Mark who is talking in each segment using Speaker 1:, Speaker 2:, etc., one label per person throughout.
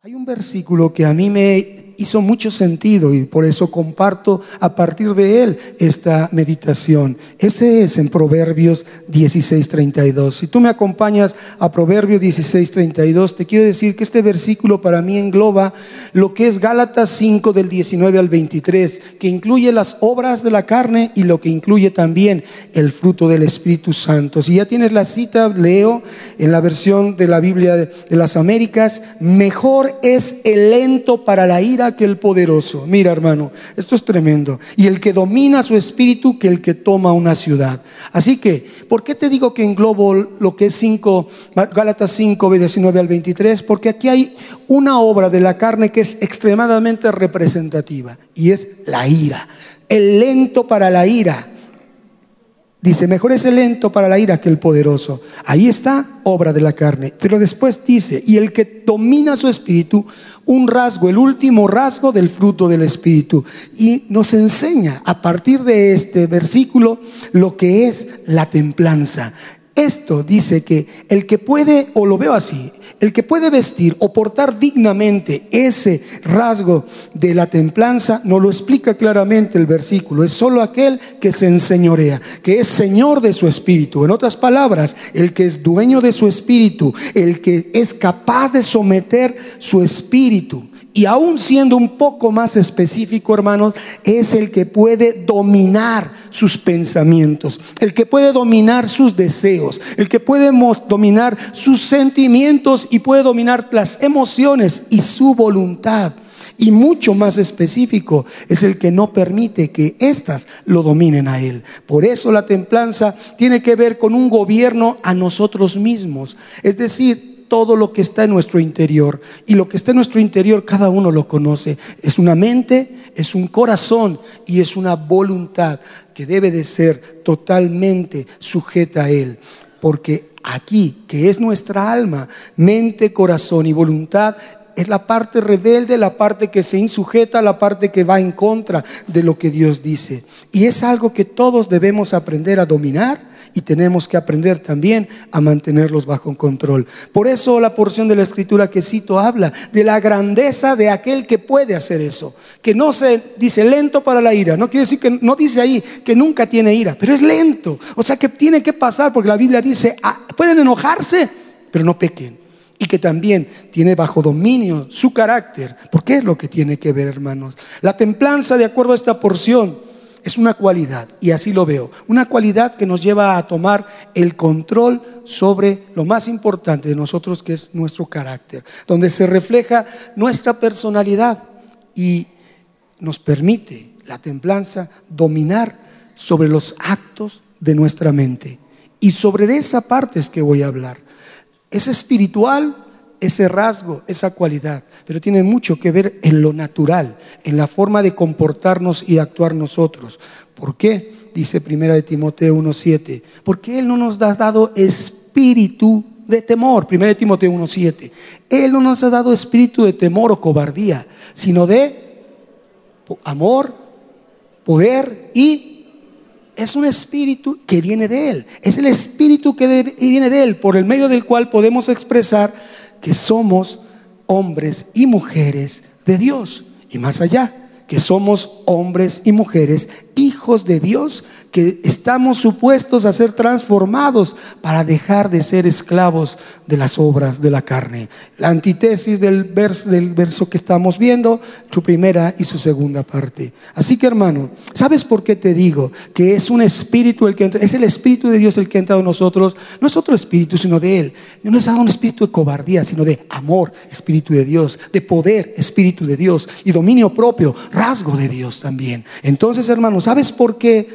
Speaker 1: Hay un versículo que a mí me hizo mucho sentido y por eso comparto a partir de él esta meditación. Ese es en Proverbios 16:32. Si tú me acompañas a Proverbios 16:32, te quiero decir que este versículo para mí engloba lo que es Gálatas 5 del 19 al 23, que incluye las obras de la carne y lo que incluye también el fruto del Espíritu Santo. Si ya tienes la cita, leo en la versión de la Biblia de las Américas, mejor es el lento para la ira que el poderoso. Mira, hermano, esto es tremendo. Y el que domina su espíritu que el que toma una ciudad. Así que, ¿por qué te digo que englobo lo que es 5, Gálatas 5, 19 al 23? Porque aquí hay una obra de la carne que es extremadamente representativa y es la ira. El lento para la ira Dice, mejor es el lento para la ira que el poderoso. Ahí está obra de la carne. Pero después dice, y el que domina su espíritu, un rasgo, el último rasgo del fruto del espíritu. Y nos enseña a partir de este versículo lo que es la templanza. Esto dice que el que puede, o lo veo así, el que puede vestir o portar dignamente ese rasgo de la templanza, no lo explica claramente el versículo, es solo aquel que se enseñorea, que es señor de su espíritu. En otras palabras, el que es dueño de su espíritu, el que es capaz de someter su espíritu y aún siendo un poco más específico, hermanos, es el que puede dominar sus pensamientos, el que puede dominar sus deseos, el que puede dominar sus sentimientos y puede dominar las emociones y su voluntad. Y mucho más específico es el que no permite que éstas lo dominen a él. Por eso la templanza tiene que ver con un gobierno a nosotros mismos. Es decir, todo lo que está en nuestro interior. Y lo que está en nuestro interior cada uno lo conoce. Es una mente, es un corazón y es una voluntad que debe de ser totalmente sujeta a Él. Porque aquí, que es nuestra alma, mente, corazón y voluntad, es la parte rebelde, la parte que se insujeta, la parte que va en contra de lo que Dios dice. Y es algo que todos debemos aprender a dominar y tenemos que aprender también a mantenerlos bajo control. Por eso la porción de la escritura que cito habla de la grandeza de aquel que puede hacer eso, que no se dice lento para la ira, no quiere decir que no dice ahí que nunca tiene ira, pero es lento, o sea que tiene que pasar porque la Biblia dice, ah, pueden enojarse, pero no pequen y que también tiene bajo dominio su carácter. porque es lo que tiene que ver, hermanos? La templanza, de acuerdo a esta porción, es una cualidad, y así lo veo, una cualidad que nos lleva a tomar el control sobre lo más importante de nosotros, que es nuestro carácter, donde se refleja nuestra personalidad y nos permite la templanza dominar sobre los actos de nuestra mente. Y sobre esa parte es que voy a hablar. Es espiritual ese rasgo, esa cualidad, pero tiene mucho que ver en lo natural, en la forma de comportarnos y actuar nosotros. ¿Por qué? Dice primera de Timoteo 1:7, porque él no nos ha dado espíritu de temor, primera de Timoteo 1:7. Él no nos ha dado espíritu de temor o cobardía, sino de amor, poder y es un espíritu que viene de Él. Es el espíritu que viene de Él, por el medio del cual podemos expresar que somos hombres y mujeres de Dios. Y más allá, que somos hombres y mujeres, hijos de Dios, que estamos supuestos a ser transformados para dejar de ser esclavos de las obras de la carne. La antítesis del verso, del verso que estamos viendo, su primera y su segunda parte. Así que hermano, ¿sabes por qué te digo que es un espíritu el que entra, es el espíritu de Dios el que ha entrado en nosotros? No es otro espíritu, sino de Él. No es un espíritu de cobardía, sino de amor, espíritu de Dios, de poder, espíritu de Dios y dominio propio, rasgo de Dios también. Entonces, hermanos, ¿sabes por qué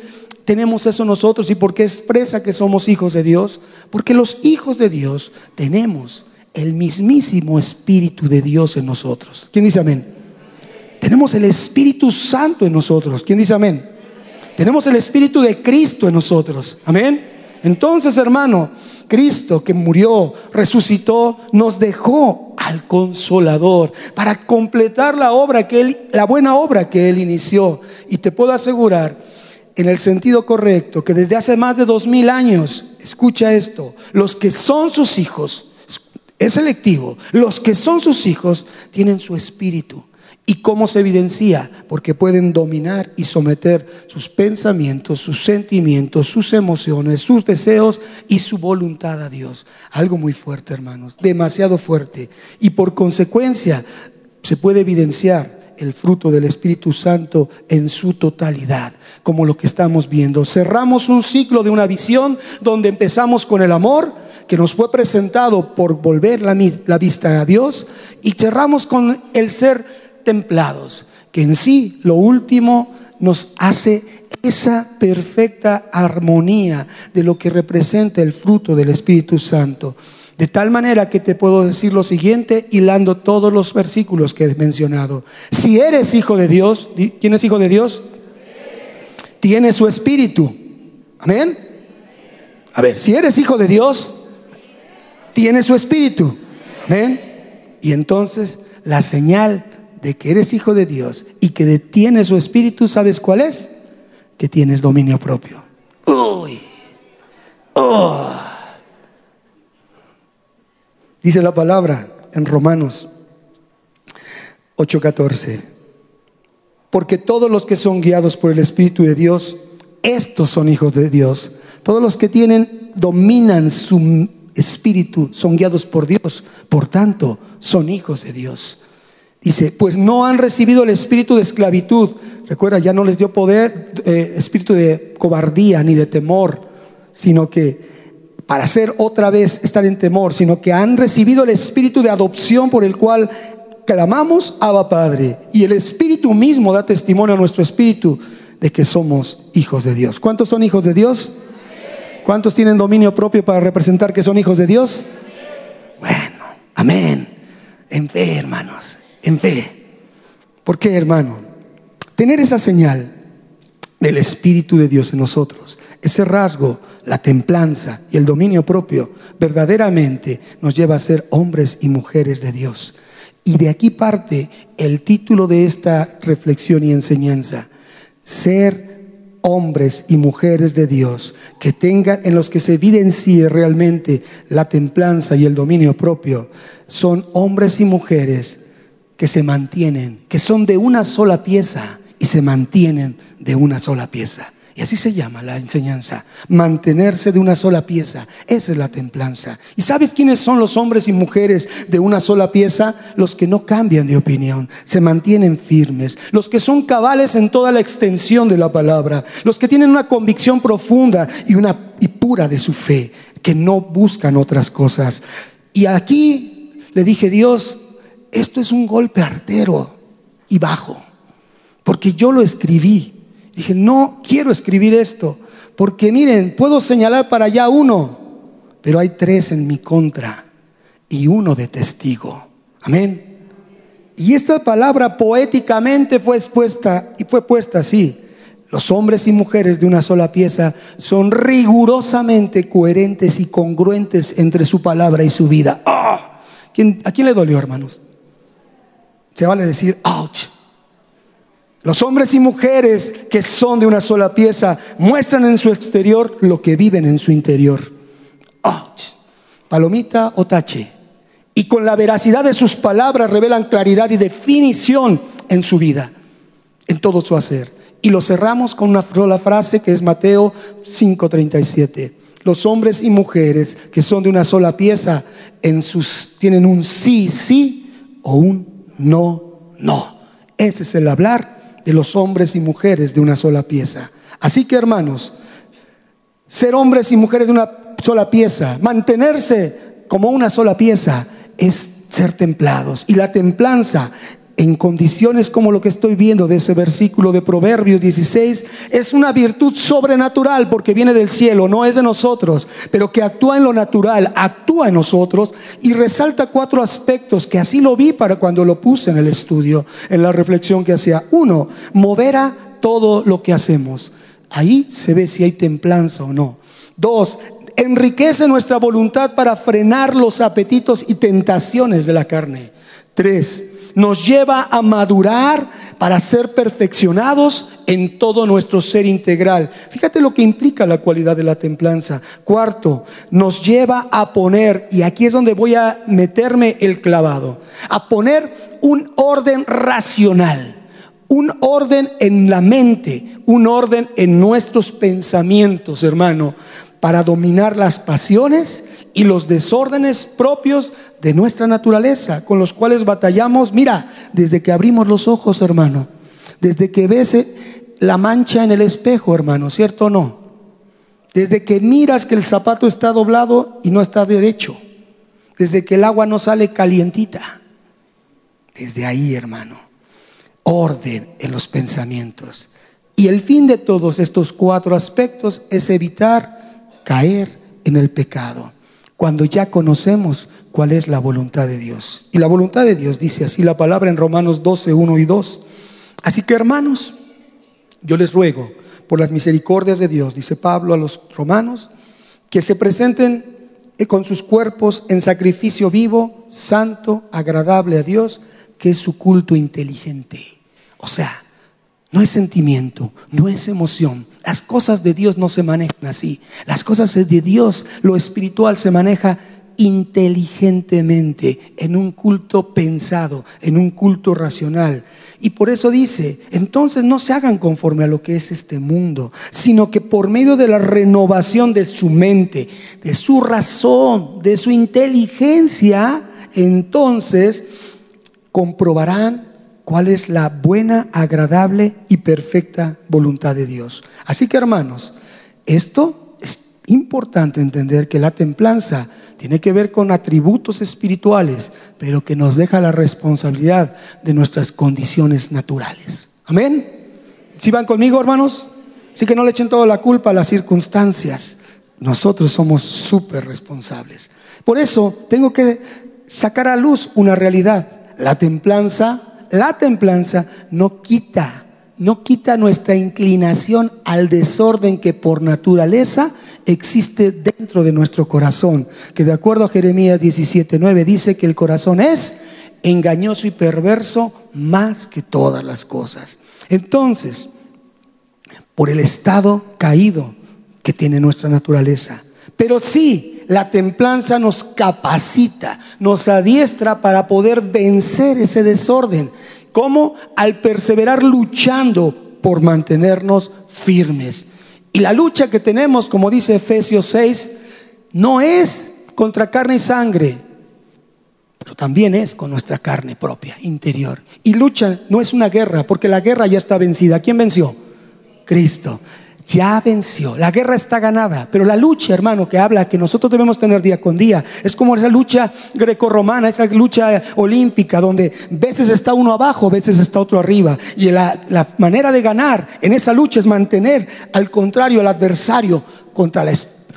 Speaker 1: tenemos eso nosotros y por qué expresa que somos hijos de Dios? Porque los hijos de Dios tenemos el mismísimo Espíritu de Dios en nosotros. ¿Quién dice amén? Tenemos el Espíritu Santo en nosotros. ¿Quién dice amén? Tenemos el Espíritu de Cristo en nosotros. Amén. Entonces, hermano, Cristo que murió, resucitó, nos dejó al consolador para completar la obra que él, la buena obra que él inició. Y te puedo asegurar, en el sentido correcto, que desde hace más de dos mil años, escucha esto, los que son sus hijos, Es selectivo. Los que son sus hijos tienen su espíritu. ¿Y cómo se evidencia? Porque pueden dominar y someter sus pensamientos, sus sentimientos, sus emociones, sus deseos y su voluntad a Dios. Algo muy fuerte, hermanos, demasiado fuerte. Y por consecuencia se puede evidenciar el fruto del Espíritu Santo en su totalidad, como lo que estamos viendo. Cerramos un ciclo de una visión donde empezamos con el amor, que nos fue presentado por volver la, vista a Dios, y cerramos con el ser templados, que en sí lo último nos hace esa perfecta armonía de lo que representa el fruto del Espíritu Santo. De tal manera que te puedo decir lo siguiente, hilando todos los versículos que he mencionado. Si eres hijo de Dios, ¿quién es hijo de Dios? Tiene su espíritu. Amén. A ver, si eres hijo de Dios, tiene su espíritu. Amén. Y entonces la señal de que eres hijo de Dios y que detiene su espíritu, ¿sabes cuál es? Que tienes dominio propio. Uy. Oh. Dice la palabra en Romanos 8:14. Porque todos los que son guiados por el Espíritu de Dios, estos son hijos de Dios. Todos los que tienen, dominan su espíritu, son guiados por Dios. Por tanto, son hijos de Dios. Dice, pues no han recibido el espíritu de esclavitud. Recuerda, ya no les dio poder, eh, espíritu de cobardía ni de temor, sino que para hacer otra vez estar en temor, sino que han recibido el espíritu de adopción por el cual clamamos Abba Padre. Y el espíritu mismo da testimonio a nuestro espíritu de que somos hijos de Dios. ¿Cuántos son hijos de Dios? ¿Cuántos tienen dominio propio para representar que son hijos de Dios? Bueno, amén. En en fe. ¿Por qué, hermano? Tener esa señal del Espíritu de Dios en nosotros, ese rasgo, la templanza y el dominio propio, verdaderamente nos lleva a ser hombres y mujeres de Dios. Y de aquí parte el título de esta reflexión y enseñanza, ser hombres y mujeres de Dios que tengan en los que se evidencie realmente la templanza y el dominio propio, son hombres y mujeres que se mantienen, que son de una sola pieza y se mantienen de una sola pieza. Y así se llama la enseñanza, mantenerse de una sola pieza. Esa es la templanza. ¿Y sabes quiénes son los hombres y mujeres de una sola pieza? Los que no cambian de opinión, se mantienen firmes, los que son cabales en toda la extensión de la palabra, los que tienen una convicción profunda y, una, y pura de su fe, que no buscan otras cosas. Y aquí le dije, Dios, esto es un golpe artero y bajo, porque yo lo escribí. Dije, no quiero escribir esto, porque miren, puedo señalar para allá uno, pero hay tres en mi contra y uno de testigo. Amén. Y esta palabra poéticamente fue expuesta y fue puesta así. Los hombres y mujeres de una sola pieza son rigurosamente coherentes y congruentes entre su palabra y su vida. ¡Ah! ¿A quién le dolió, hermanos? Se vale decir, ouch. Los hombres y mujeres que son de una sola pieza muestran en su exterior lo que viven en su interior. Ouch. Palomita o tache. Y con la veracidad de sus palabras revelan claridad y definición en su vida, en todo su hacer. Y lo cerramos con una sola frase que es Mateo 5:37. Los hombres y mujeres que son de una sola pieza en sus tienen un sí, sí o un no, no. Ese es el hablar de los hombres y mujeres de una sola pieza. Así que hermanos, ser hombres y mujeres de una sola pieza, mantenerse como una sola pieza, es ser templados. Y la templanza en condiciones como lo que estoy viendo de ese versículo de Proverbios 16, es una virtud sobrenatural porque viene del cielo, no es de nosotros, pero que actúa en lo natural, actúa en nosotros y resalta cuatro aspectos que así lo vi para cuando lo puse en el estudio, en la reflexión que hacía. Uno, modera todo lo que hacemos. Ahí se ve si hay templanza o no. Dos, enriquece nuestra voluntad para frenar los apetitos y tentaciones de la carne. Tres, nos lleva a madurar para ser perfeccionados en todo nuestro ser integral. Fíjate lo que implica la cualidad de la templanza. Cuarto, nos lleva a poner, y aquí es donde voy a meterme el clavado, a poner un orden racional un orden en la mente, un orden en nuestros pensamientos, hermano, para dominar las pasiones y los desórdenes propios de nuestra naturaleza, con los cuales batallamos, mira, desde que abrimos los ojos, hermano, desde que ves la mancha en el espejo, hermano, ¿cierto o no? Desde que miras que el zapato está doblado y no está derecho, desde que el agua no sale calientita, desde ahí, hermano orden en los pensamientos. Y el fin de todos estos cuatro aspectos es evitar caer en el pecado, cuando ya conocemos cuál es la voluntad de Dios. Y la voluntad de Dios dice así la palabra en Romanos 12, 1 y 2. Así que hermanos, yo les ruego por las misericordias de Dios, dice Pablo a los romanos, que se presenten con sus cuerpos en sacrificio vivo, santo, agradable a Dios, que es su culto inteligente. O sea, no es sentimiento, no es emoción. Las cosas de Dios no se manejan así. Las cosas de Dios, lo espiritual se maneja inteligentemente, en un culto pensado, en un culto racional. Y por eso dice, entonces no se hagan conforme a lo que es este mundo, sino que por medio de la renovación de su mente, de su razón, de su inteligencia, entonces comprobarán cuál es la buena, agradable y perfecta voluntad de Dios. Así que hermanos, esto es importante entender que la templanza tiene que ver con atributos espirituales, pero que nos deja la responsabilidad de nuestras condiciones naturales. Amén. ¿Si van conmigo, hermanos? Así que no le echen toda la culpa a las circunstancias. Nosotros somos súper responsables. Por eso tengo que sacar a luz una realidad. La templanza la templanza no quita, no quita nuestra inclinación al desorden que por naturaleza existe dentro de nuestro corazón, que de acuerdo a Jeremías 17:9 dice que el corazón es engañoso y perverso más que todas las cosas. Entonces, por el estado caído que tiene nuestra naturaleza, pero sí, la templanza nos capacita, nos adiestra para poder vencer ese desorden. ¿Cómo? Al perseverar luchando por mantenernos firmes. Y la lucha que tenemos, como dice Efesios 6, no es contra carne y sangre, pero también es con nuestra carne propia, interior. Y lucha no es una guerra, porque la guerra ya está vencida. ¿Quién venció? Cristo ya venció. La guerra está ganada, pero la lucha, hermano, que habla que nosotros debemos tener día con día, es como esa lucha grecorromana, esa lucha olímpica, donde veces está uno abajo, veces está otro arriba. Y la, manera de ganar en esa lucha es mantener al contrario al adversario contra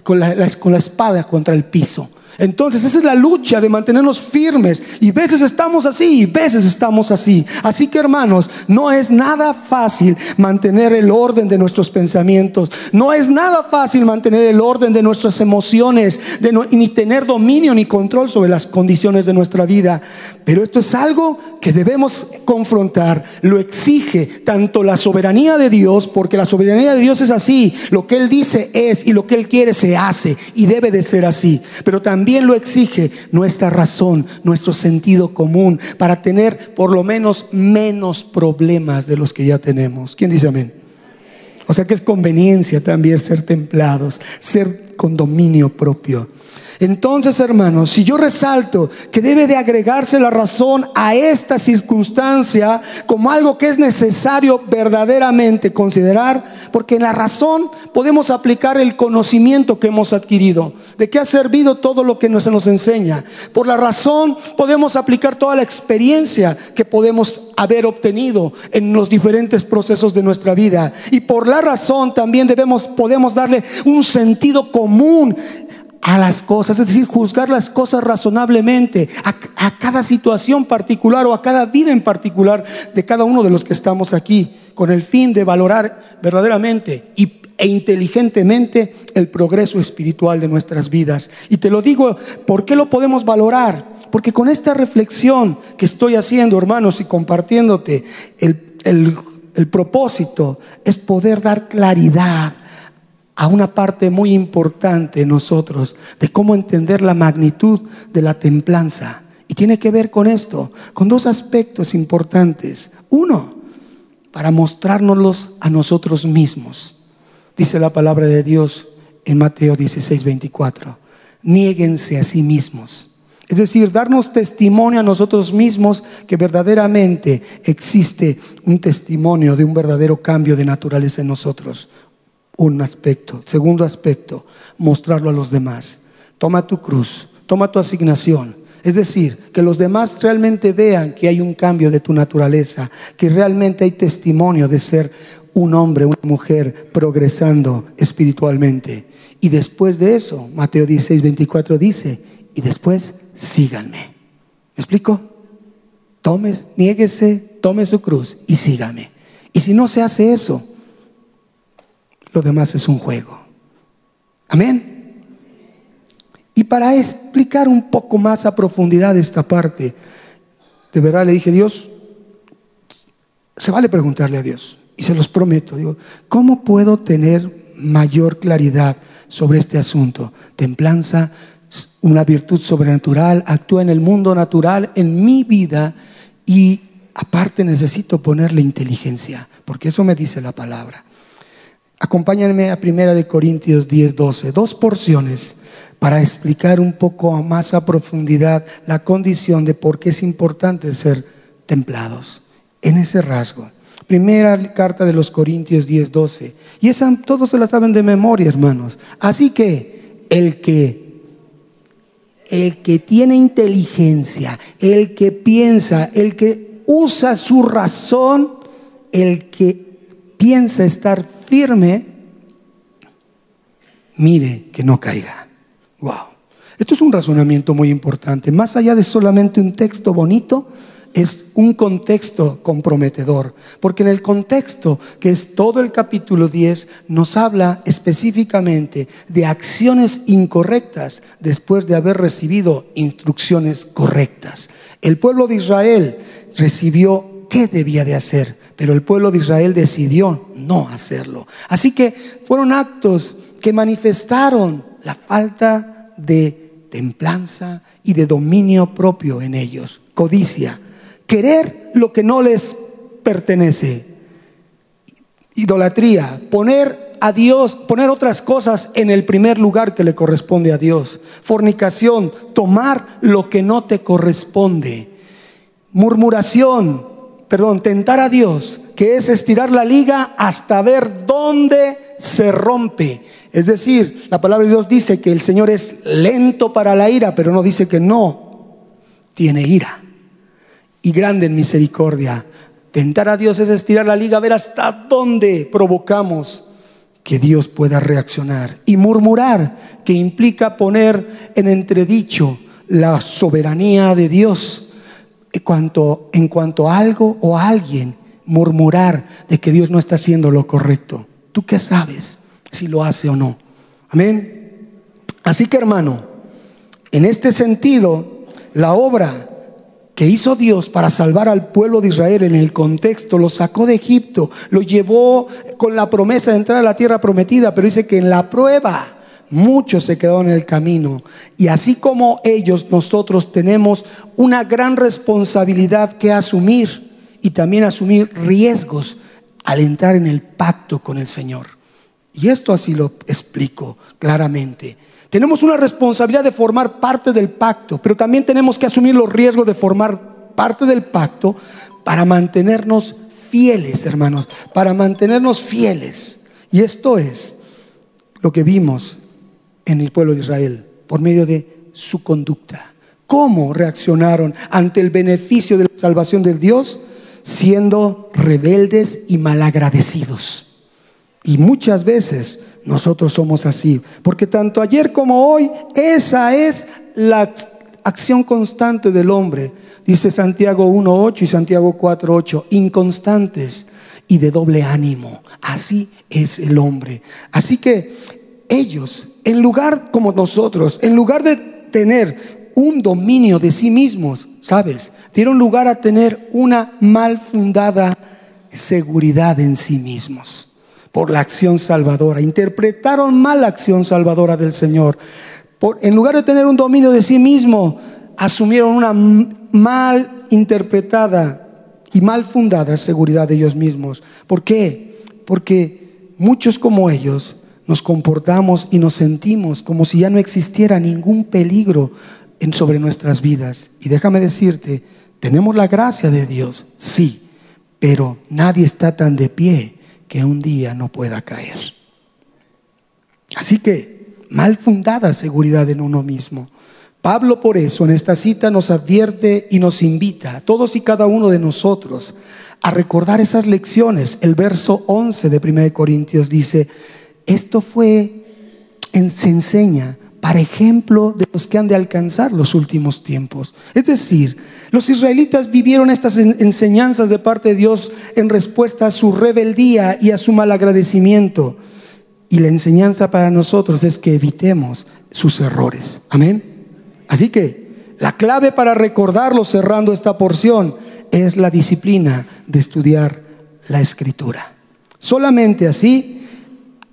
Speaker 1: con la espada contra el piso. Entonces esa es la lucha de mantenernos firmes. Y veces estamos así, y veces estamos así. Así que hermanos, no es nada fácil mantener el orden de nuestros pensamientos. No es nada fácil mantener el orden de nuestras emociones, de ni tener dominio ni control sobre las condiciones de nuestra vida. Pero esto es algo que debemos confrontar. Lo exige tanto la soberanía de Dios, porque la soberanía de Dios es así. Lo que Él dice es y lo que Él quiere se hace y debe de ser así. Pero también lo exige nuestra razón, nuestro sentido común, para tener por lo menos menos problemas de los que ya tenemos. ¿Quién dice amén? O sea que es conveniencia también ser templados, ser con dominio propio. Entonces, hermanos, si yo resalto que debe de agregarse la razón a esta circunstancia como algo que es necesario verdaderamente considerar, porque en la razón podemos aplicar el conocimiento que hemos adquirido, de qué ha servido todo lo que se nos enseña. Por la razón podemos aplicar toda la experiencia que podemos haber obtenido en los diferentes procesos de nuestra vida. Y por la razón también debemos, podemos darle un sentido común a las cosas, es decir, juzgar las cosas razonablemente, a, cada situación particular o a cada vida en particular de cada uno de los que estamos aquí, con el fin de valorar verdaderamente y, e inteligentemente el progreso espiritual de nuestras vidas. Y te lo digo, ¿por qué lo podemos valorar? Porque con esta reflexión que estoy haciendo, hermanos, y compartiéndote el el, el propósito es poder dar claridad a una parte muy importante en nosotros de cómo entender la magnitud de la templanza. Y tiene que ver con esto, con dos aspectos importantes. Uno, para mostrárnoslos a nosotros mismos. Dice la palabra de Dios en Mateo 16, 24. Niéguense a sí mismos. Es decir, darnos testimonio a nosotros mismos que verdaderamente existe un testimonio de un verdadero cambio de naturaleza en nosotros un aspecto. Segundo aspecto, mostrarlo a los demás. Toma tu cruz, toma tu asignación. Es decir, que los demás realmente vean que hay un cambio de tu naturaleza, que realmente hay testimonio de ser un hombre, una mujer progresando espiritualmente. Y después de eso, Mateo 16, 24 dice, y después síganme. ¿Me explico? Tome, niéguese, tome su cruz y sígame. Y si no se hace eso, lo demás es un juego. Amén. Y para explicar un poco más a profundidad esta parte, de verdad le dije, Dios, se vale preguntarle a Dios, y se los prometo, digo, ¿cómo puedo tener mayor claridad sobre este asunto? Templanza, una virtud sobrenatural, actúa en el mundo natural, en mi vida, y aparte necesito ponerle inteligencia, porque eso me dice la palabra. Acompáñenme a Primera de Corintios 10, 12, dos porciones para explicar un poco más a profundidad la condición de por qué es importante ser templados en ese rasgo. Primera carta de los Corintios 10, 12. Y esa todos se la saben de memoria, hermanos. Así que el que el que tiene inteligencia, el que piensa, el que usa su razón, el que piensa estar firme, mire que no caiga. Wow. Esto es un razonamiento muy importante. Más allá de solamente un texto bonito, es un contexto comprometedor, porque en el contexto, que es todo el capítulo 10, nos habla específicamente de acciones incorrectas después de haber recibido instrucciones correctas. El pueblo de Israel recibió qué debía de hacer, pero el pueblo de Israel decidió no hacerlo. Así que fueron actos que manifestaron la falta de templanza y de dominio propio en ellos, codicia, querer lo que no les pertenece, idolatría, poner a Dios, poner otras cosas en el primer lugar que le corresponde a Dios, fornicación, tomar lo que no te corresponde, murmuración, perdón, tentar a Dios, que es estirar la liga hasta ver dónde se rompe. Es decir, la palabra de Dios dice que el Señor es lento para la ira, pero no dice que no tiene ira. Y grande en misericordia. Tentar a Dios es estirar la liga, ver hasta dónde provocamos que Dios pueda reaccionar. Y murmurar, que implica poner en entredicho la soberanía de Dios cuanto, en cuanto a algo o a alguien, murmurar de que Dios no está haciendo lo correcto. ¿Tú qué sabes si lo hace o no? Amén. Así que hermano, en este sentido, la obra que hizo Dios para salvar al pueblo de Israel en el contexto, lo sacó de Egipto, lo llevó con la promesa de entrar a la tierra prometida, pero dice que en la prueba muchos se quedaron en el camino. Y así como ellos, nosotros tenemos una gran responsabilidad que asumir y también asumir riesgos al entrar en el pacto con el Señor. Y esto así lo explico claramente. Tenemos una responsabilidad de formar parte del pacto, pero también tenemos que asumir los riesgos de formar parte del pacto para mantenernos fieles, hermanos, para mantenernos fieles. Y esto es lo que vimos en el pueblo de Israel por medio de su conducta. ¿Cómo reaccionaron ante el beneficio de la salvación del Dios? Siendo rebeldes y malagradecidos. Y muchas veces nosotros somos así, porque tanto ayer como hoy, esa es la acción constante del hombre. Dice Santiago 1.8 y Santiago 4.8, inconstantes y de doble ánimo. Así es el hombre. Así que ellos, en lugar como nosotros, en lugar de tener un dominio de sí mismos, ¿sabes? Dieron lugar a tener una mal fundada seguridad en sí mismos por la acción salvadora. Interpretaron mal la acción salvadora del Señor. Por, en lugar de tener un dominio de sí mismo, asumieron una mal interpretada y mal fundada seguridad de ellos mismos. ¿Por qué? Porque muchos como ellos nos comportamos y nos sentimos como si ya no existiera ningún peligro sobre nuestras vidas. Y déjame decirte, tenemos la gracia de Dios, sí, pero nadie está tan de pie que un día no pueda caer. Así que, mal fundada seguridad en uno mismo. Pablo por eso en esta cita nos advierte y nos invita, a todos y cada uno de nosotros, a recordar esas lecciones. El verso 11 de 1 Corintios dice, esto fue, se enseña para ejemplo de los que han de alcanzar los últimos tiempos. Es decir, los israelitas vivieron estas enseñanzas de parte de Dios en respuesta a su rebeldía y a su malagradecimiento. Y la enseñanza para nosotros es que evitemos sus errores. Amén. Así que la clave para recordarlo cerrando esta porción es la disciplina de estudiar la escritura. Solamente así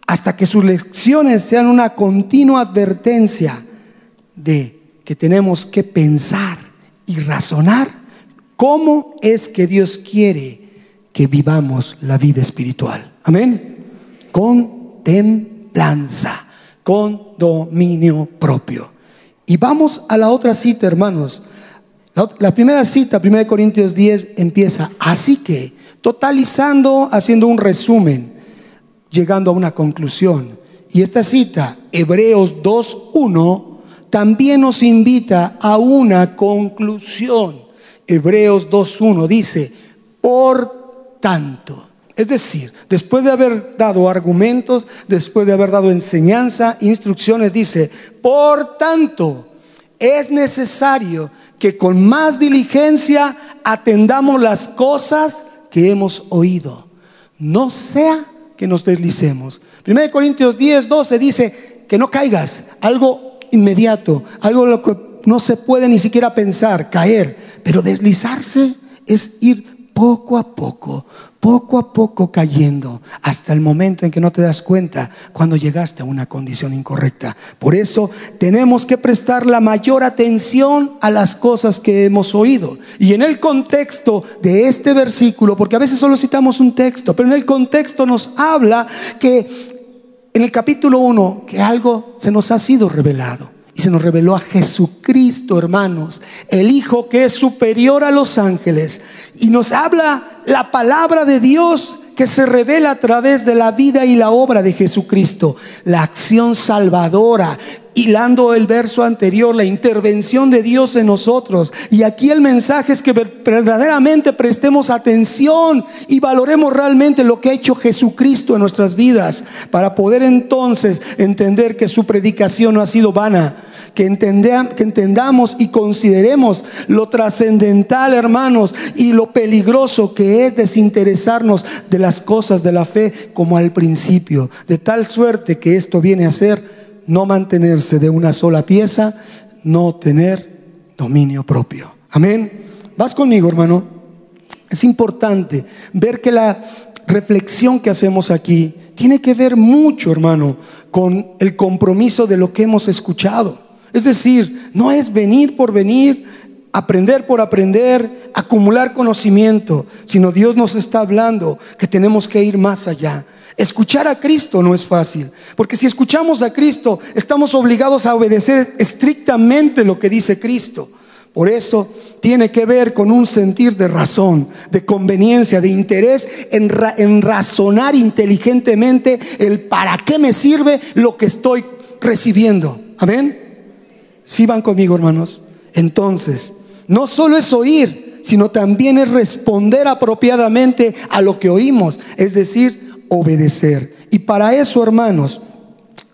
Speaker 1: hasta que sus lecciones sean una continua advertencia de que tenemos que pensar y razonar cómo es que Dios quiere que vivamos la vida espiritual. Amén. Con templanza, con dominio propio. Y vamos a la otra cita, hermanos. La, primera cita, 1 Corintios 10, empieza así que, totalizando, haciendo un resumen llegando a una conclusión. Y esta cita, Hebreos 2.1, también nos invita a una conclusión. Hebreos 2.1 dice, por tanto, es decir, después de haber dado argumentos, después de haber dado enseñanza, instrucciones, dice, por tanto, es necesario que con más diligencia atendamos las cosas que hemos oído. No sea que nos deslicemos. 1 Corintios 10, 12 dice que no caigas, algo inmediato, algo lo que no se puede ni siquiera pensar, caer, pero deslizarse es ir poco a poco, poco a poco cayendo hasta el momento en que no te das cuenta cuando llegaste a una condición incorrecta. Por eso tenemos que prestar la mayor atención a las cosas que hemos oído. Y en el contexto de este versículo, porque a veces solo citamos un texto, pero en el contexto nos habla que en el capítulo 1 que algo se nos ha sido revelado. Y se nos reveló a Jesucristo, hermanos, el Hijo que es superior a los ángeles. Y nos habla la palabra de Dios que se revela a través de la vida y la obra de Jesucristo, la acción salvadora, hilando el verso anterior, la intervención de Dios en nosotros. Y aquí el mensaje es que verdaderamente prestemos atención y valoremos realmente lo que ha hecho Jesucristo en nuestras vidas, para poder entonces entender que su predicación no ha sido vana que, entendamos y consideremos lo trascendental, hermanos, y lo peligroso que es desinteresarnos de las cosas de la fe como al principio, de tal suerte que esto viene a ser no mantenerse de una sola pieza, no tener dominio propio. Amén. Vas conmigo, hermano. Es importante ver que la reflexión que hacemos aquí tiene que ver mucho, hermano, con el compromiso de lo que hemos escuchado. Es decir, no es venir por venir, aprender por aprender, acumular conocimiento, sino Dios nos está hablando que tenemos que ir más allá. Escuchar a Cristo no es fácil, porque si escuchamos a Cristo, estamos obligados a obedecer estrictamente lo que dice Cristo. Por eso tiene que ver con un sentir de razón, de conveniencia, de interés en, razonar inteligentemente el para qué me sirve lo que estoy recibiendo. Amén. Si van conmigo, hermanos? Entonces, no solo es oír, sino también es responder apropiadamente a lo que oímos, es decir, obedecer. Y para eso, hermanos,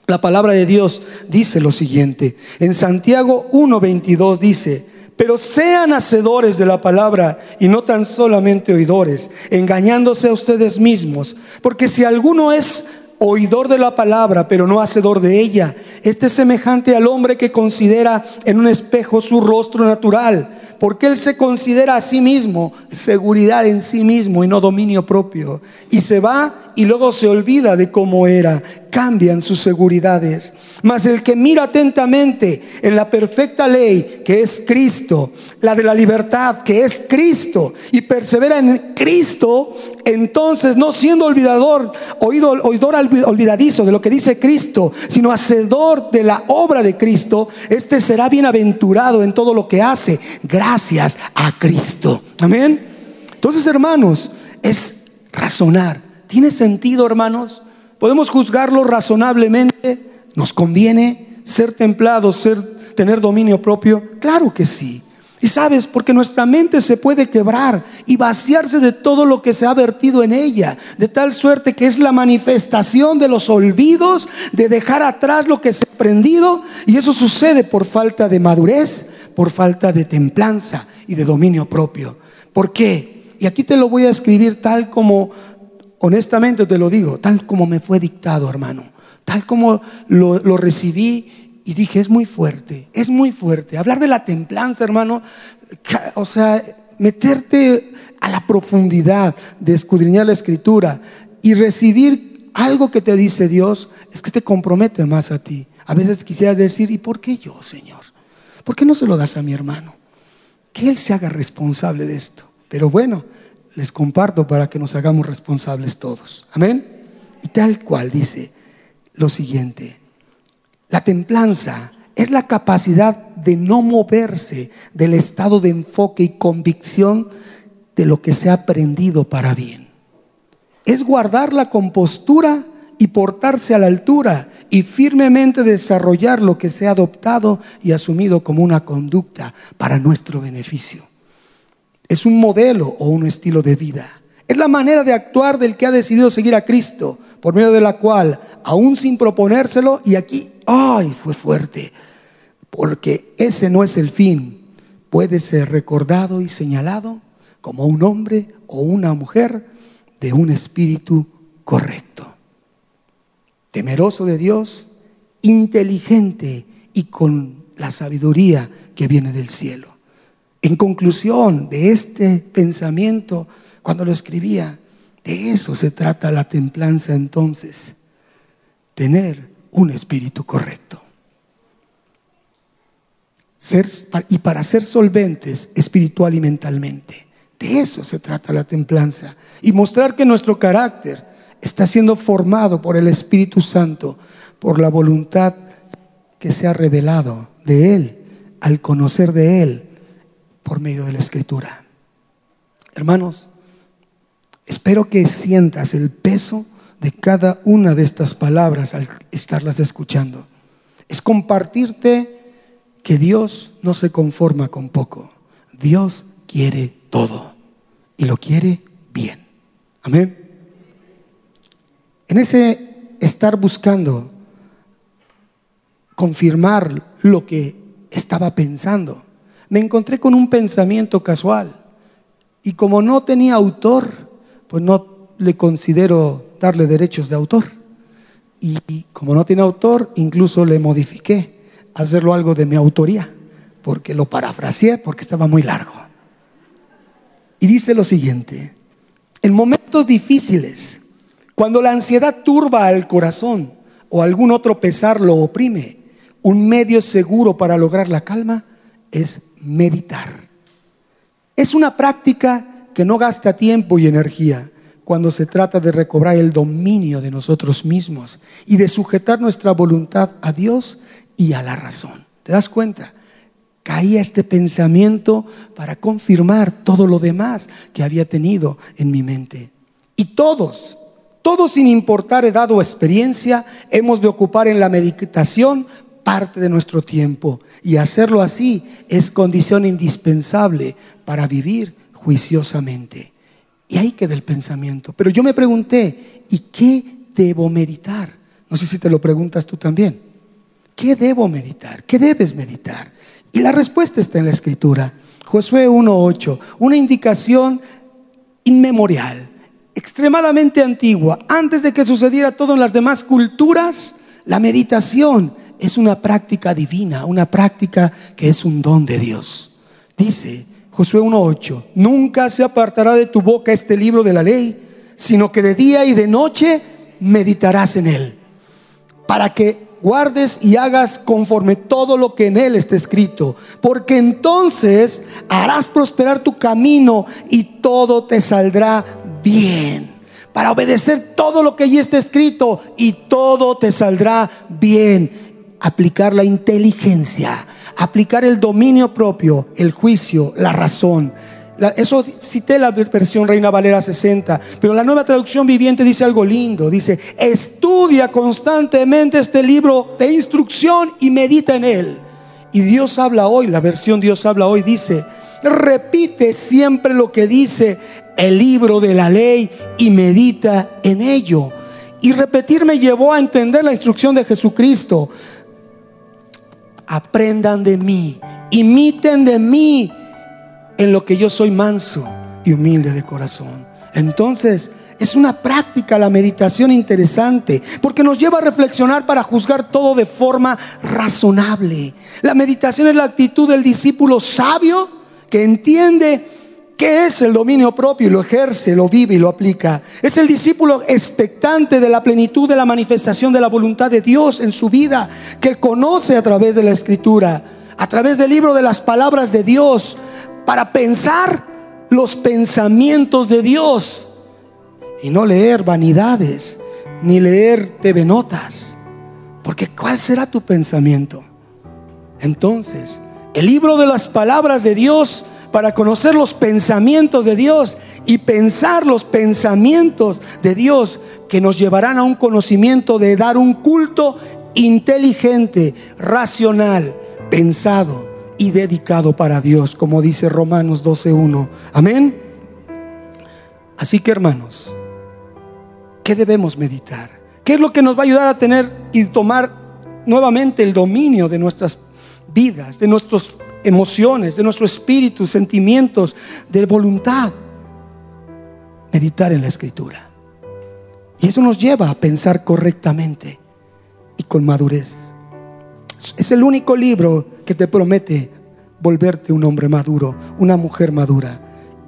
Speaker 1: la palabra de Dios dice lo siguiente. En Santiago 1:22 dice, pero sean hacedores de la palabra y no tan solamente oidores, engañándose a ustedes mismos, porque si alguno es oidor de la palabra, pero no hacedor de ella. Este es semejante al hombre que considera en un espejo su rostro natural, porque él se considera a sí mismo seguridad en sí mismo y no dominio propio. Y se va y luego se olvida de cómo era. Cambian sus seguridades. Mas el que mira atentamente en la perfecta ley que es Cristo, la de la libertad que es Cristo, y persevera en Cristo, entonces no siendo olvidador, oído, oidor olvidadizo de lo que dice Cristo, sino hacedor de la obra de Cristo, este será bienaventurado en todo lo que hace, gracias a Cristo. Amén. Entonces, hermanos, es razonar ¿Tiene sentido, hermanos? ¿Podemos juzgarlo razonablemente? ¿Nos conviene ser templados, ser, tener dominio propio? Claro que sí. Y sabes, porque nuestra mente se puede quebrar y vaciarse de todo lo que se ha vertido en ella, de tal suerte que es la manifestación de los olvidos, de dejar atrás lo que se ha aprendido, y eso sucede por falta de madurez, por falta de templanza y de dominio propio. ¿Por qué? Y aquí te lo voy a escribir tal como honestamente te lo digo, tal como me fue dictado, hermano, tal como lo, recibí y dije, es muy fuerte, es muy fuerte. Hablar de la templanza, hermano, o sea, meterte a la profundidad de escudriñar la escritura y recibir algo que te dice Dios, es que te compromete más a ti. A veces quisiera decir, ¿y por qué yo, Señor? ¿Por qué no se lo das a mi hermano? Que él se haga responsable de esto. Pero bueno, les comparto para que nos hagamos responsables todos. Amén. Y tal cual dice lo siguiente, la templanza es la capacidad de no moverse del estado de enfoque y convicción de lo que se ha aprendido para bien. Es guardar la compostura y portarse a la altura y firmemente desarrollar lo que se ha adoptado y asumido como una conducta para nuestro beneficio. Es un modelo o un estilo de vida. Es la manera de actuar del que ha decidido seguir a Cristo, por medio de la cual, aún sin proponérselo, y aquí, ay, fue fuerte, porque ese no es el fin, puede ser recordado y señalado como un hombre o una mujer de un espíritu correcto, temeroso de Dios, inteligente y con la sabiduría que viene del cielo. En conclusión de este pensamiento, cuando lo escribía, de eso se trata la templanza entonces, tener un espíritu correcto. y para ser solventes espiritual y mentalmente. De eso se trata la templanza. Y mostrar que nuestro carácter está siendo formado por el Espíritu Santo, por la voluntad que se ha revelado de Él, al conocer de Él por medio de la escritura. Hermanos, espero que sientas el peso de cada una de estas palabras al estarlas escuchando. Es compartirte que Dios no se conforma con poco. Dios quiere todo y lo quiere bien. Amén. En ese estar buscando confirmar lo que estaba pensando, me encontré con un pensamiento casual. Y como no tenía autor, pues no le considero darle derechos de autor. Y como no tiene autor, incluso le modifiqué, hacerlo algo de mi autoría, porque lo parafraseé porque estaba muy largo. Y dice lo siguiente, en momentos difíciles, cuando la ansiedad turba al corazón o algún otro pesar lo oprime, un medio seguro para lograr la calma es meditar. Es una práctica que no gasta tiempo y energía cuando se trata de recobrar el dominio de nosotros mismos y de sujetar nuestra voluntad a Dios y a la razón. ¿Te das cuenta? Caía este pensamiento para confirmar todo lo demás que había tenido en mi mente. Y todos, todos sin importar edad o experiencia, hemos de ocupar en la meditación parte de nuestro tiempo. Y hacerlo así es condición indispensable para vivir juiciosamente. Y ahí queda el pensamiento. Pero yo me pregunté, ¿y qué debo meditar? No sé si te lo preguntas tú también. ¿Qué debo meditar? ¿Qué debes meditar? Y la respuesta está en la escritura. Josué 1.8, una indicación inmemorial, extremadamente antigua, antes de que sucediera todo en las demás culturas, la meditación es una práctica divina, una práctica que es un don de Dios. Dice Josué 1.8, nunca se apartará de tu boca este libro de la ley, sino que de día y de noche meditarás en él, para que guardes y hagas conforme todo lo que en él está escrito, porque entonces harás prosperar tu camino y todo te saldrá bien. Para obedecer todo lo que allí está escrito y todo te saldrá bien. Aplicar la inteligencia, aplicar el dominio propio, el juicio, la razón. Eso cité la versión Reina Valera 60, pero la nueva traducción viviente dice algo lindo. Dice, estudia constantemente este libro de instrucción y medita en él. Y Dios habla hoy, la versión Dios habla hoy dice, repite siempre lo que dice el libro de la ley y medita en ello. Y repetir me llevó a entender la instrucción de Jesucristo. Aprendan de mí, imiten de mí en lo que yo soy manso y humilde de corazón. Entonces, es una práctica la meditación interesante, porque nos lleva a reflexionar para juzgar todo de forma razonable. La meditación es la actitud del discípulo sabio que entiende qué es el dominio propio y lo ejerce, lo vive y lo aplica. Es el discípulo expectante de la plenitud de la manifestación de la voluntad de Dios en su vida, que conoce a través de la escritura, a través del libro de las palabras de Dios, para pensar los pensamientos de Dios y no leer vanidades ni leer TV notas. Porque ¿cuál será tu pensamiento? Entonces, el libro de las palabras de Dios para conocer los pensamientos de Dios y pensar los pensamientos de Dios que nos llevarán a un conocimiento de dar un culto inteligente, racional, pensado y dedicado para Dios, como dice Romanos 12.1. Amén. Así que hermanos, ¿qué debemos meditar? ¿Qué es lo que nos va a ayudar a tener y tomar nuevamente el dominio de nuestras vidas, de nuestras emociones, de nuestro espíritu, sentimientos, de voluntad? Meditar en la escritura. Y eso nos lleva a pensar correctamente y con madurez. Es el único libro que te promete volverte un hombre maduro, una mujer madura.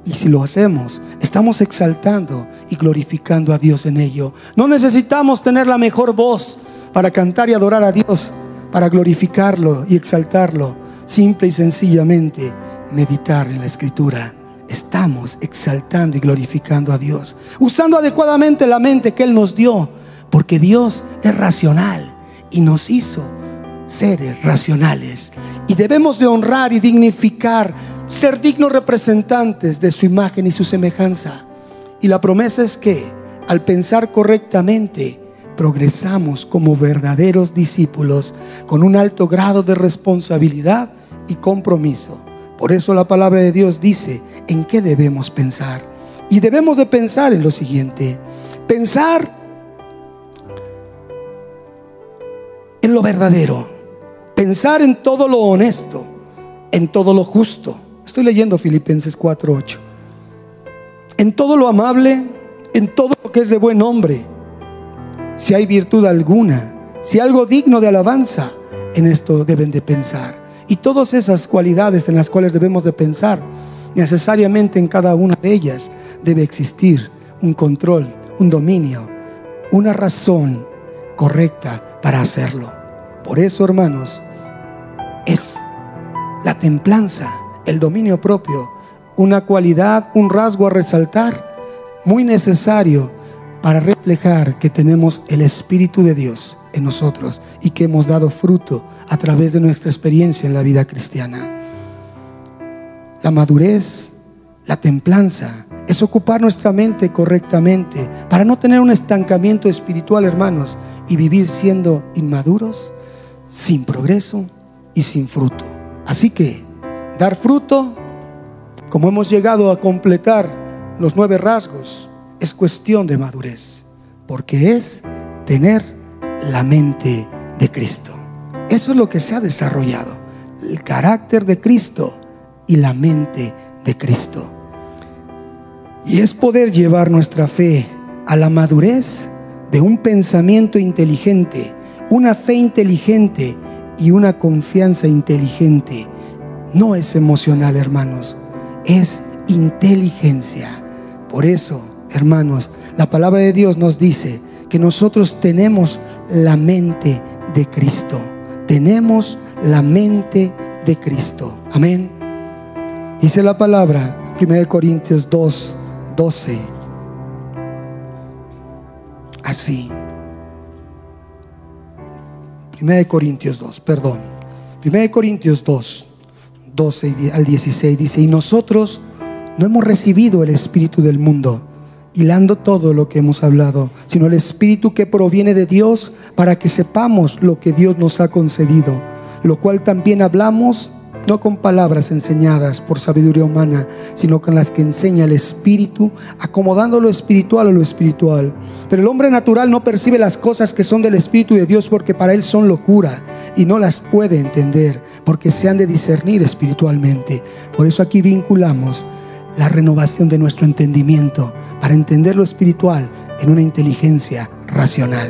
Speaker 1: Y si lo hacemos, estamos exaltando y glorificando a Dios en ello. No necesitamos tener la mejor voz para cantar y adorar a Dios, para glorificarlo y exaltarlo. Simple y sencillamente meditar en la escritura. Estamos exaltando y glorificando a Dios, usando adecuadamente la mente que Él nos dio, porque Dios es racional y nos hizo seres racionales y debemos de honrar y dignificar, ser dignos representantes de su imagen y su semejanza. Y la promesa es que al pensar correctamente, progresamos como verdaderos discípulos con un alto grado de responsabilidad y compromiso. Por eso la palabra de Dios dice en qué debemos pensar. Y debemos de pensar en lo siguiente. Pensar en lo verdadero pensar en todo lo honesto, en todo lo justo. Estoy leyendo Filipenses 4:8. En todo lo amable, en todo lo que es de buen nombre. Si hay virtud alguna, si algo digno de alabanza, en esto deben de pensar. Y todas esas cualidades en las cuales debemos de pensar, necesariamente en cada una de ellas debe existir un control, un dominio, una razón correcta para hacerlo. Por eso, hermanos, es la templanza, el dominio propio, una cualidad, un rasgo a resaltar muy necesario para reflejar que tenemos el Espíritu de Dios en nosotros y que hemos dado fruto a través de nuestra experiencia en la vida cristiana. La madurez, la templanza, es ocupar nuestra mente correctamente para no tener un estancamiento espiritual, hermanos, y vivir siendo inmaduros, sin progreso, y sin fruto. Así que dar fruto, como hemos llegado a completar los nueve rasgos, es cuestión de madurez, porque es tener la mente de Cristo. Eso es lo que se ha desarrollado, el carácter de Cristo y la mente de Cristo. Y es poder llevar nuestra fe a la madurez de un pensamiento inteligente, una fe inteligente y una confianza inteligente. No es emocional, hermanos, es inteligencia. Por eso, hermanos, la palabra de Dios nos dice que nosotros tenemos la mente de Cristo. Tenemos la mente de Cristo. Amén. Dice la palabra, 1 Corintios 2, 12. Así. 1 Corintios 2, perdón. 1 Corintios 2, 12 al 16 dice, y nosotros no hemos recibido el Espíritu del mundo, hilando todo lo que hemos hablado, sino el Espíritu que proviene de Dios para que sepamos lo que Dios nos ha concedido, lo cual también hablamos no con palabras enseñadas por sabiduría humana, sino con las que enseña el Espíritu, acomodando lo espiritual a lo espiritual. Pero el hombre natural no percibe las cosas que son del Espíritu de Dios porque para él son locura y no las puede entender porque se han de discernir espiritualmente. Por eso aquí vinculamos la renovación de nuestro entendimiento para entender lo espiritual en una inteligencia racional.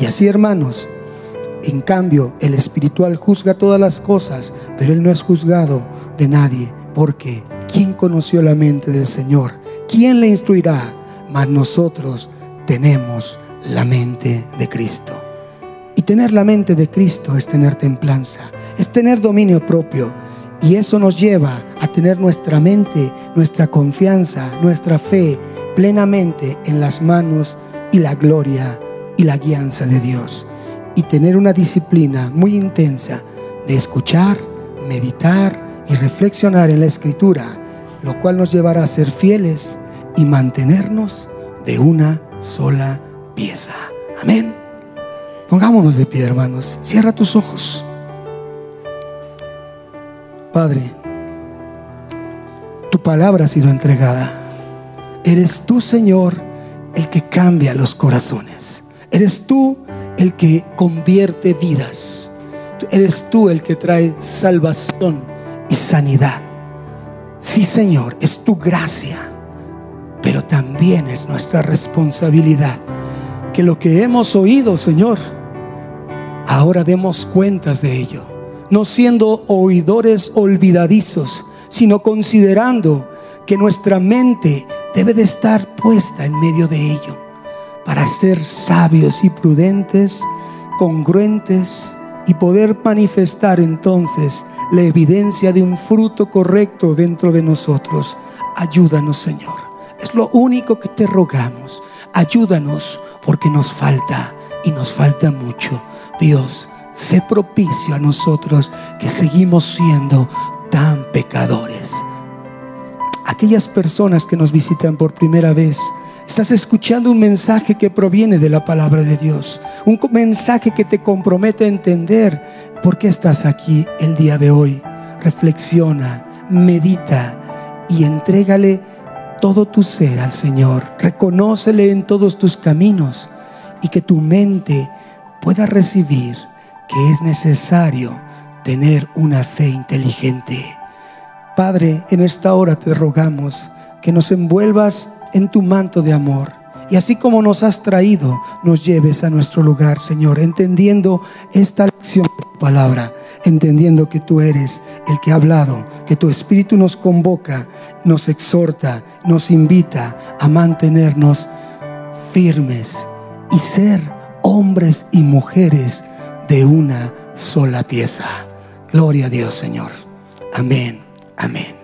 Speaker 1: Y así, hermanos, en cambio, el espiritual juzga todas las cosas, pero él no es juzgado de nadie, porque ¿quién conoció la mente del Señor? ¿Quién le instruirá? Mas nosotros tenemos la mente de Cristo. Y tener la mente de Cristo es tener templanza, es tener dominio propio. Y eso nos lleva a tener nuestra mente, nuestra confianza, nuestra fe plenamente en las manos y la gloria y la guianza de Dios y tener una disciplina muy intensa de escuchar, meditar y reflexionar en la escritura, lo cual nos llevará a ser fieles y mantenernos de una sola pieza. Amén. Pongámonos de pie, hermanos. Cierra tus ojos. Padre, tu palabra ha sido entregada. Eres tú, Señor, el que cambia los corazones. Eres tú el que convierte vidas. Eres tú el que trae salvación y sanidad. Sí, Señor, es tu gracia, pero también es nuestra responsabilidad que lo que hemos oído, Señor, ahora demos cuentas de ello, no siendo oidores olvidadizos, sino considerando que nuestra mente debe de estar puesta en medio de ello para ser sabios y prudentes, congruentes y poder manifestar entonces la evidencia de un fruto correcto dentro de nosotros. Ayúdanos, Señor. Es lo único que te rogamos. Ayúdanos porque nos falta y nos falta mucho. Dios, sé propicio a nosotros que seguimos siendo tan pecadores. Aquellas personas que nos visitan por primera vez, Estás escuchando un mensaje que proviene de la palabra de Dios. Un mensaje que te compromete a entender por qué estás aquí el día de hoy. Reflexiona, medita y entrégale todo tu ser al Señor. Reconócele en todos tus caminos y que tu mente pueda recibir que es necesario tener una fe inteligente. Padre, en esta hora te rogamos que nos envuelvas en tu manto de amor. Y así como nos has traído, nos lleves a nuestro lugar, Señor, entendiendo esta lección de tu palabra, entendiendo que tú eres el que ha hablado, que tu Espíritu nos convoca, nos exhorta, nos invita a mantenernos firmes y ser hombres y mujeres de una sola pieza. Gloria a Dios, Señor. Amén. Amén.